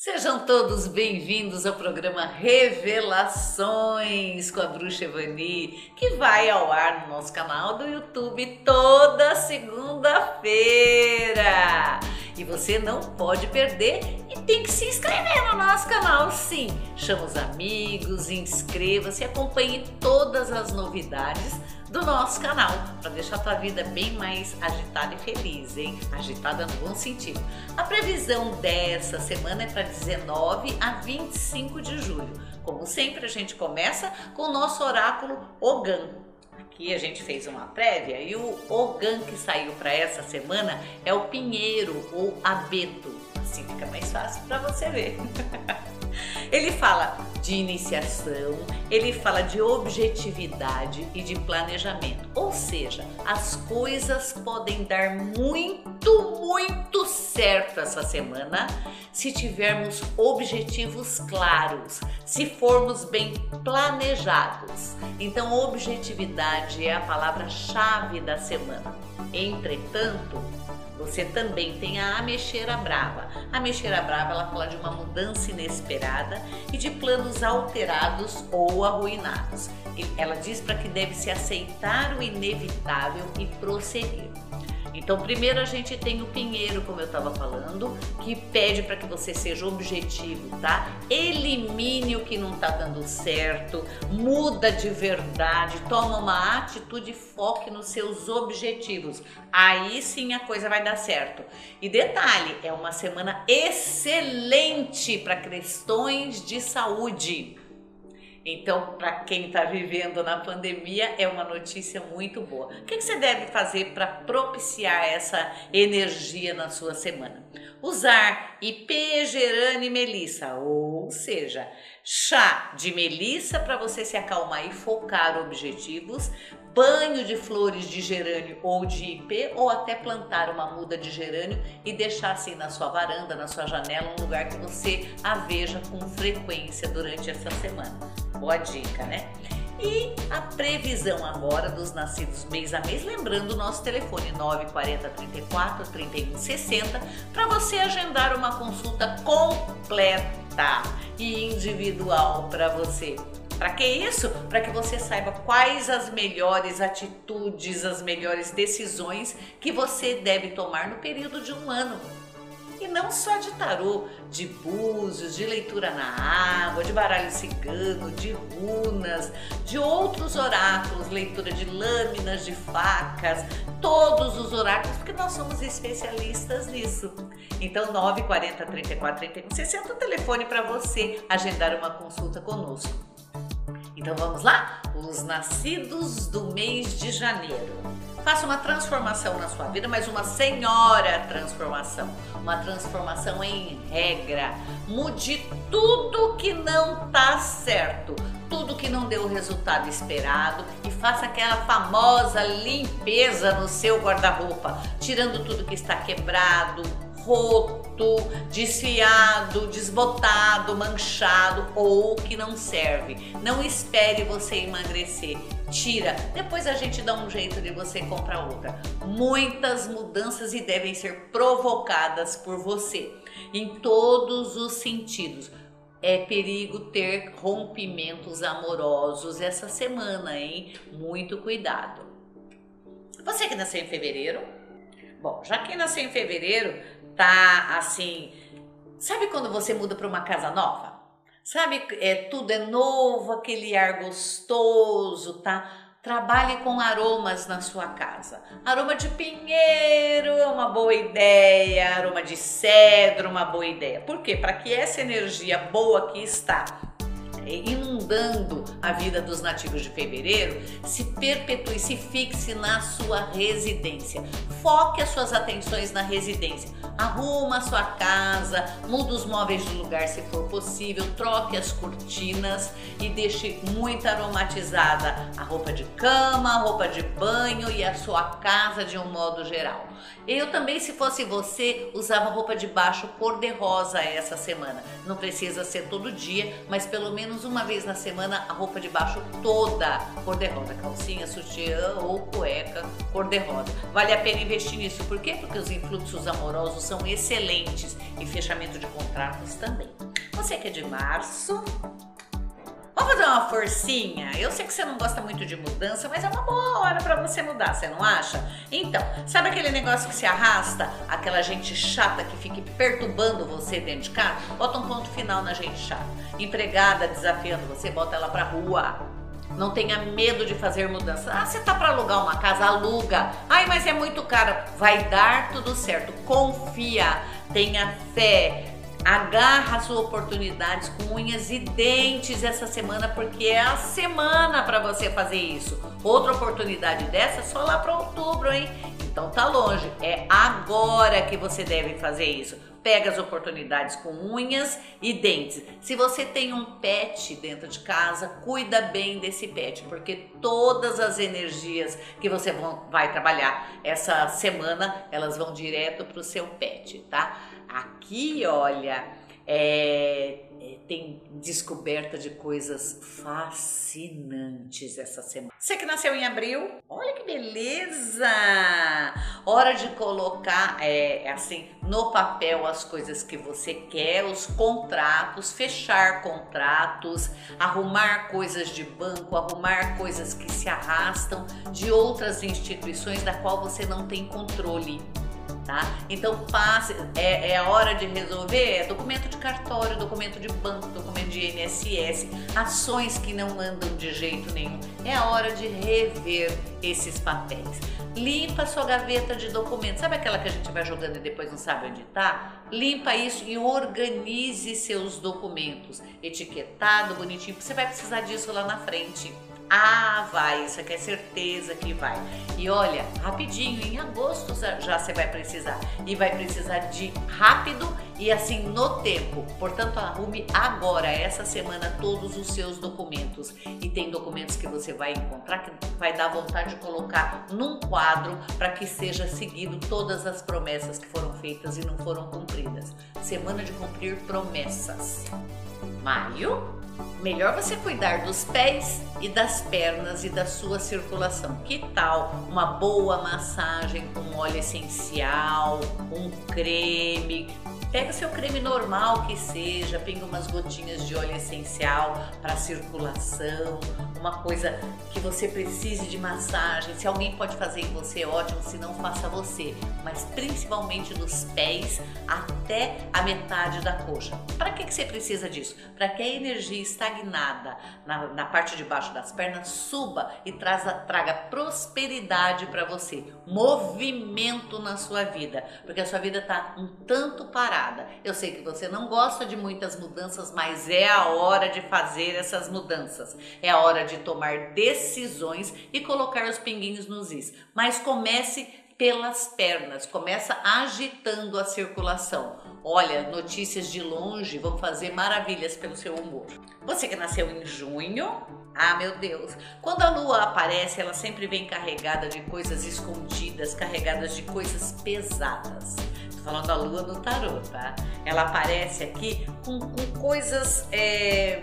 Sejam todos bem-vindos ao programa Revelações com a Bruxa Evani, que vai ao ar no nosso canal do YouTube toda segunda-feira. E você não pode perder e tem que se inscrever no nosso canal, sim. Chama os amigos, inscreva-se acompanhe todas as novidades do nosso canal, para deixar a tua vida bem mais agitada e feliz, hein? Agitada no bom sentido. A previsão dessa semana é para 19 a 25 de julho. Como sempre, a gente começa com o nosso oráculo Ogan. Aqui a gente fez uma prévia e o Ogan que saiu para essa semana é o pinheiro ou abeto. Assim fica mais fácil para você ver. Ele fala de iniciação, ele fala de objetividade e de planejamento. Ou seja, as coisas podem dar muito, muito certo essa semana se tivermos objetivos claros, se formos bem planejados. Então, objetividade é a palavra-chave da semana. Entretanto, você também tem a ameixeira brava. A ameixeira brava ela fala de uma mudança inesperada e de planos alterados ou arruinados. Ela diz para que deve se aceitar o inevitável e prosseguir. Então, primeiro a gente tem o pinheiro, como eu estava falando, que pede para que você seja objetivo, tá? Elimine o que não está dando certo, muda de verdade, toma uma atitude e foque nos seus objetivos. Aí sim a coisa vai dar certo. E detalhe, é uma semana excelente para questões de saúde. Então, para quem está vivendo na pandemia, é uma notícia muito boa. O que, que você deve fazer para propiciar essa energia na sua semana? Usar IP, e melissa, ou seja, chá de melissa para você se acalmar e focar objetivos, banho de flores de gerânio ou de ipê ou até plantar uma muda de gerânio e deixar assim na sua varanda, na sua janela, um lugar que você a veja com frequência durante essa semana. Boa dica, né? E a previsão agora dos nascidos mês a mês, lembrando o nosso telefone 940 34 31 60 para você agendar uma consulta completa e individual para você. Para que isso? Para que você saiba quais as melhores atitudes, as melhores decisões que você deve tomar no período de um ano. E não só de tarô, de búzios, de leitura na água, de baralho cigano, de runas, de outros oráculos, leitura de lâminas, de facas, todos os oráculos, porque nós somos especialistas nisso. Então, 940 34 31 60 o telefone para você agendar uma consulta conosco. Então vamos lá? Os nascidos do mês de janeiro. Faça uma transformação na sua vida, mas uma senhora transformação, uma transformação em regra. Mude tudo que não tá certo, tudo que não deu o resultado esperado e faça aquela famosa limpeza no seu guarda-roupa, tirando tudo que está quebrado, roto, desfiado, desbotado, manchado ou que não serve. Não espere você emagrecer. Tira, depois a gente dá um jeito de você comprar outra. Muitas mudanças e devem ser provocadas por você em todos os sentidos. É perigo ter rompimentos amorosos essa semana, hein? Muito cuidado. Você que nasceu em fevereiro, Bom, já que nasceu em fevereiro, tá assim. Sabe quando você muda para uma casa nova? Sabe, é, tudo é novo, aquele ar gostoso, tá? Trabalhe com aromas na sua casa. Aroma de pinheiro é uma boa ideia, aroma de cedro, uma boa ideia. Por quê? Para que essa energia boa que está inundando a vida dos nativos de fevereiro, se perpetue, se fixe na sua residência. Foque as suas atenções na residência. Arruma a sua casa, muda os móveis de lugar se for possível, troque as cortinas e deixe muito aromatizada a roupa de cama, a roupa de banho e a sua casa de um modo geral. Eu também, se fosse você, usava roupa de baixo cor-de-rosa essa semana. Não precisa ser todo dia, mas pelo menos uma vez na semana a roupa de baixo toda cor-de-rosa, calcinha, sutiã ou cueca cor-de-rosa. Vale a pena investir nisso, por quê? Porque os influxos amorosos são excelentes e fechamento de contratos também. Você que é de março, Vamos fazer uma forcinha? Eu sei que você não gosta muito de mudança, mas é uma boa hora para você mudar, você não acha? Então, sabe aquele negócio que se arrasta? Aquela gente chata que fica perturbando você dentro de casa? Bota um ponto final na gente chata. Empregada desafiando você, bota ela pra rua. Não tenha medo de fazer mudança. Ah, você tá para alugar uma casa, aluga. Ai, mas é muito caro. Vai dar tudo certo. Confia, tenha fé Agarra as oportunidades com unhas e dentes essa semana, porque é a semana para você fazer isso. Outra oportunidade dessa é só lá para outubro, hein? Então tá longe. É agora que você deve fazer isso. Pega as oportunidades com unhas e dentes. Se você tem um pet dentro de casa, cuida bem desse pet, porque todas as energias que você vai trabalhar essa semana, elas vão direto para o seu pet, tá? Aqui, olha, é, é, tem descoberta de coisas fascinantes essa semana. Você que nasceu em abril, olha que beleza! Hora de colocar é, é, assim no papel as coisas que você quer, os contratos, fechar contratos, arrumar coisas de banco, arrumar coisas que se arrastam de outras instituições da qual você não tem controle tá? Então passe, é, é hora de resolver é documento de cartório, documento de banco, documento de INSS, ações que não andam de jeito nenhum. É a hora de rever esses papéis. Limpa sua gaveta de documentos. Sabe aquela que a gente vai jogando e depois não sabe onde está? Limpa isso e organize seus documentos. Etiquetado, bonitinho, você vai precisar disso lá na frente. Ah, vai, isso aqui é certeza que vai. E olha, rapidinho, em agosto já você vai precisar. E vai precisar de rápido e assim no tempo. Portanto, arrume agora, essa semana, todos os seus documentos. E tem documentos que você vai encontrar que vai dar vontade de colocar num quadro para que seja seguido todas as promessas que foram feitas e não foram cumpridas. Semana de cumprir promessas. Maio Melhor você cuidar dos pés e das pernas e da sua circulação. Que tal uma boa massagem com óleo essencial, um creme, Pega seu creme normal que seja, pinga umas gotinhas de óleo essencial para circulação, uma coisa que você precise de massagem. Se alguém pode fazer em você, ótimo, se não faça você, mas principalmente dos pés até a metade da coxa. Para que, que você precisa disso? Para que a energia estagnada na, na, parte de baixo das pernas suba e traza, traga prosperidade para você, movimento na sua vida, porque a sua vida está um tanto parada. Eu sei que você não gosta de muitas mudanças, mas é a hora de fazer essas mudanças. É a hora de tomar decisões e colocar os pinguinhos nos is. Mas comece pelas pernas, começa agitando a circulação. Olha, notícias de longe vão fazer maravilhas pelo seu humor. Você que nasceu em junho, ah, meu Deus! Quando a lua aparece, ela sempre vem carregada de coisas escondidas, carregadas de coisas pesadas falando da lua no tarô, tá? Ela aparece aqui com, com coisas é,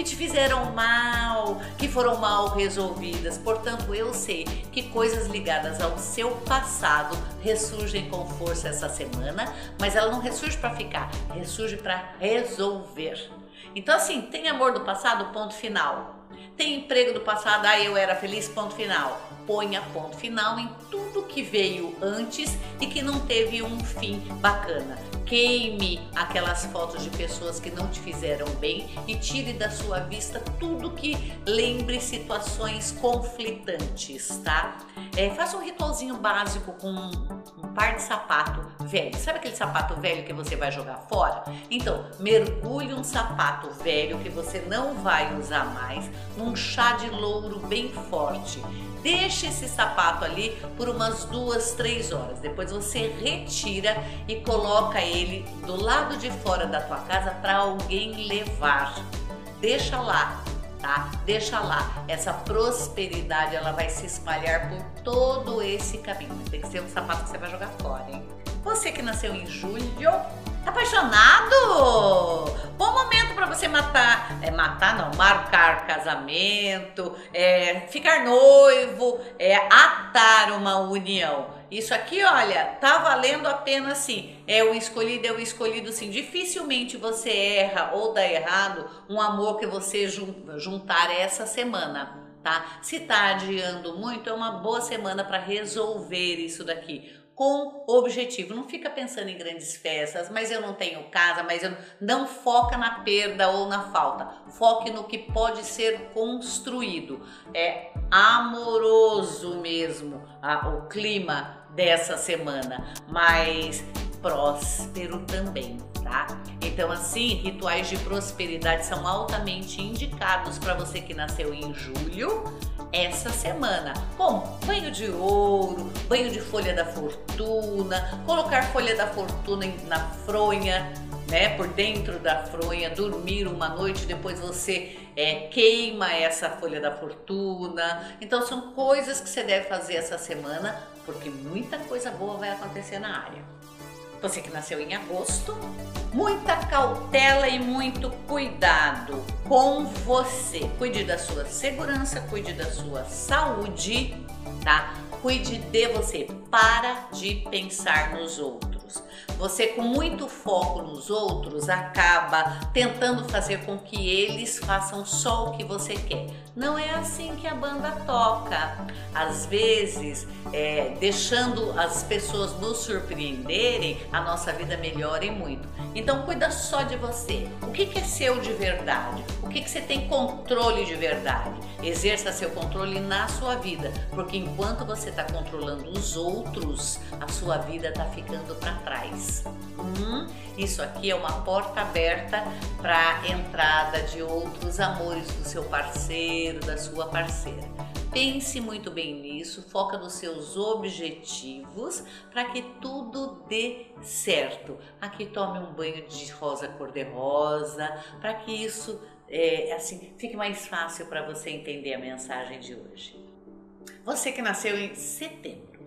que te fizeram mal, que foram mal resolvidas. Portanto, eu sei que coisas ligadas ao seu passado ressurgem com força essa semana, mas ela não ressurge para ficar, ressurge para resolver. Então, assim, tem amor do passado, ponto final. Tem emprego do passado, ah, eu era feliz, ponto final ponha ponto final em tudo que veio antes e que não teve um fim bacana. Queime aquelas fotos de pessoas que não te fizeram bem e tire da sua vista tudo que lembre situações conflitantes, tá? É, faça um ritualzinho básico com um par de sapato velho. Sabe aquele sapato velho que você vai jogar fora? Então, mergulhe um sapato velho que você não vai usar mais num chá de louro bem forte Deixe esse sapato ali por umas duas, três horas. Depois você retira e coloca ele do lado de fora da tua casa para alguém levar. Deixa lá tá? Deixa lá, essa prosperidade ela vai se espalhar por todo esse caminho. Tem que ser um sapato que você vai jogar fora, hein? Você que nasceu em julho, apaixonado? Bom momento para você matar, é, matar não, marcar casamento, é, ficar noivo, é, atar uma união. Isso aqui, olha, tá valendo a pena sim. É o escolhido, é o escolhido sim. Dificilmente você erra ou dá errado um amor que você juntar essa semana, tá? Se tá adiando muito, é uma boa semana para resolver isso daqui com objetivo. Não fica pensando em grandes festas, mas eu não tenho casa, mas eu não foca na perda ou na falta. Foque no que pode ser construído. É amoroso mesmo o clima dessa semana, mas próspero também, tá? Então, assim, rituais de prosperidade são altamente indicados para você que nasceu em julho essa semana. Bom, banho de ouro, banho de folha da fortuna, colocar folha da fortuna na fronha, né, por dentro da fronha, dormir uma noite, depois você é, queima essa folha da fortuna. Então são coisas que você deve fazer essa semana, porque muita coisa boa vai acontecer na área. Você que nasceu em agosto, muita cautela e muito cuidado com você. Cuide da sua segurança, cuide da sua saúde, tá? Cuide de você. Para de pensar nos outros outros. Você, com muito foco nos outros, acaba tentando fazer com que eles façam só o que você quer. Não é assim que a banda toca. Às vezes, é, deixando as pessoas nos surpreenderem, a nossa vida melhora e muito. Então, cuida só de você. O que, que é seu de verdade? O que, que você tem controle de verdade? Exerça seu controle na sua vida, porque enquanto você está controlando os outros, a sua vida está ficando para trás. Hum, isso aqui é uma porta aberta para entrada de outros amores do seu parceiro, da sua parceira. Pense muito bem nisso, foca nos seus objetivos para que tudo dê certo. Aqui tome um banho de rosa cor-de-rosa para que isso é, assim fique mais fácil para você entender a mensagem de hoje. Você que nasceu em setembro,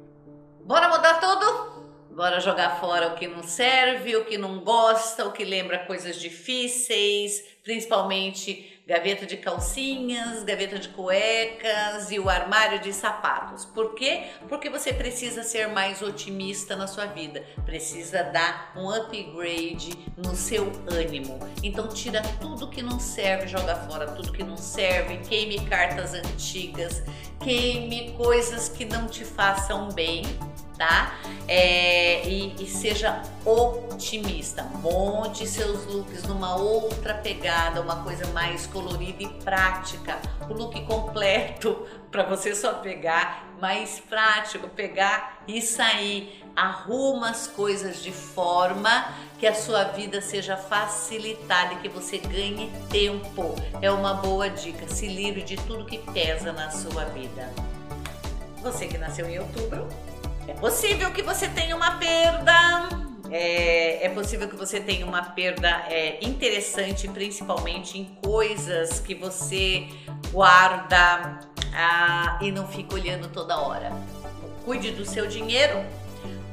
bora mudar tudo? Bora jogar fora o que não serve, o que não gosta, o que lembra coisas difíceis, principalmente gaveta de calcinhas, gaveta de cuecas e o armário de sapatos. Por quê? Porque você precisa ser mais otimista na sua vida, precisa dar um upgrade no seu ânimo. Então tira tudo que não serve, joga fora tudo que não serve, queime cartas antigas, queime coisas que não te façam bem tá? É, e, e, seja otimista. Monte seus looks numa outra pegada, uma coisa mais colorida e prática. O look completo para você só pegar, mais prático, pegar e sair. Arruma as coisas de forma que a sua vida seja facilitada e que você ganhe tempo. É uma boa dica. Se livre de tudo que pesa na sua vida. Você que nasceu em outubro, é possível que você tenha uma perda. É, é possível que você tenha uma perda é, interessante, principalmente em coisas que você guarda ah, e não fica olhando toda hora. Cuide do seu dinheiro,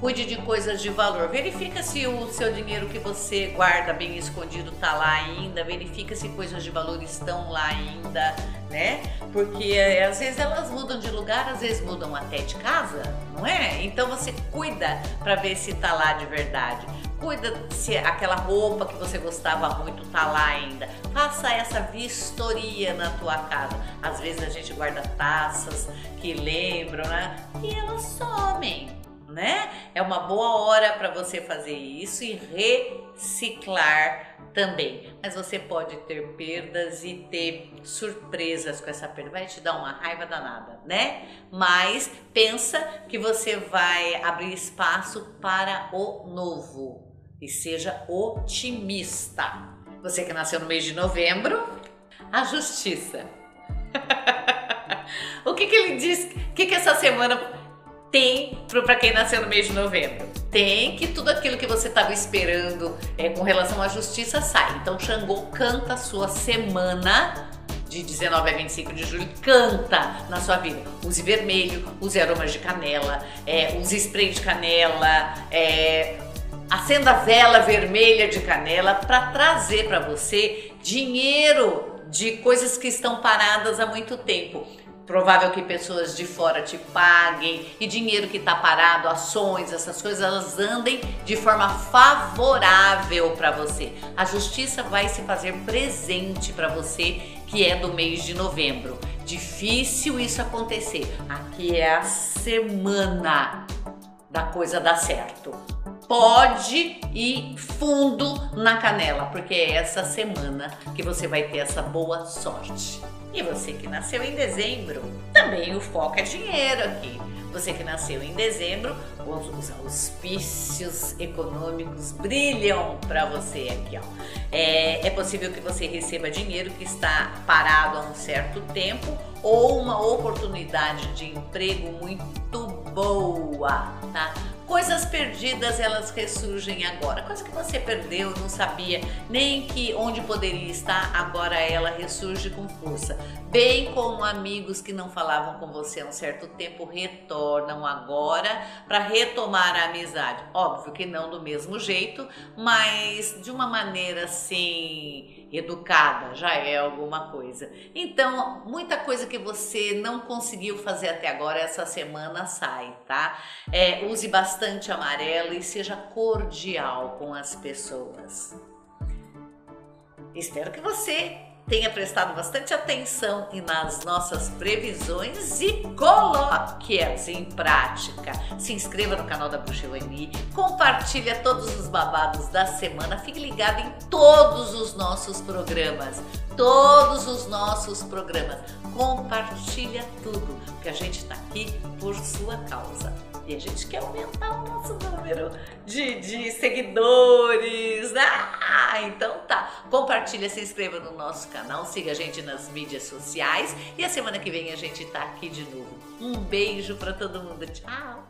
cuide de coisas de valor. Verifica se o seu dinheiro que você guarda bem escondido está lá ainda, verifica se coisas de valor estão lá ainda, né? Porque é, às vezes elas mudam de lugar, às vezes mudam até de casa, não é? Então você cuida para ver se está lá de verdade. Cuida se aquela roupa que você gostava muito tá lá ainda. Faça essa vistoria na tua casa. Às vezes a gente guarda taças que lembram, né? E elas somem né? É uma boa hora para você fazer isso e reciclar também. Mas você pode ter perdas e ter surpresas com essa perda. Vai te dar uma raiva danada, né? Mas pensa que você vai abrir espaço para o novo e seja otimista. Você que nasceu no mês de novembro, a justiça. o que, que ele diz? O que, que essa semana tem para quem nasceu no mês de novembro. Tem que tudo aquilo que você estava esperando é, com relação à justiça sai. Então Xangô canta a sua semana de 19 a 25 de julho canta na sua vida. Use vermelho, use aromas de canela, é, use spray de canela, é, acenda vela vermelha de canela para trazer para você dinheiro de coisas que estão paradas há muito tempo. Provável que pessoas de fora te paguem e dinheiro que está parado, ações, essas coisas, elas andem de forma favorável para você. A justiça vai se fazer presente para você, que é do mês de novembro. Difícil isso acontecer. Aqui é a semana da coisa dar certo pode ir fundo na canela, porque é essa semana que você vai ter essa boa sorte. E você que nasceu em dezembro, também o foco é dinheiro aqui. Você que nasceu em dezembro, os, auspícios econômicos brilham para você aqui, ó. É, é possível que você receba dinheiro que está parado há um certo tempo ou uma oportunidade de emprego muito boa, tá? Coisas perdidas, elas ressurgem agora. Coisa que você perdeu, não sabia nem que onde poderia estar, agora ela ressurge com força. Bem como amigos que não falavam com você há um certo tempo retornam agora para retomar a amizade. Óbvio que não do mesmo jeito, mas de uma maneira assim educada, já é alguma coisa. Então, muita coisa que você não conseguiu fazer até agora essa semana sai, tá? É, use bastante amarelo e seja cordial com as pessoas. Espero que você tenha prestado bastante atenção nas nossas previsões e coloque-as em prática. Se inscreva no canal da Bruxa Euni, compartilhe todos os babados da semana, fique ligado em todos os nossos programas, todos os nossos programas. Compartilha tudo, porque a gente está aqui por sua causa. E a gente quer aumentar o nosso número de, de seguidores. Ah, então tá. Compartilha, se inscreva no nosso canal, siga a gente nas mídias sociais e a semana que vem a gente tá aqui de novo. Um beijo para todo mundo. Tchau.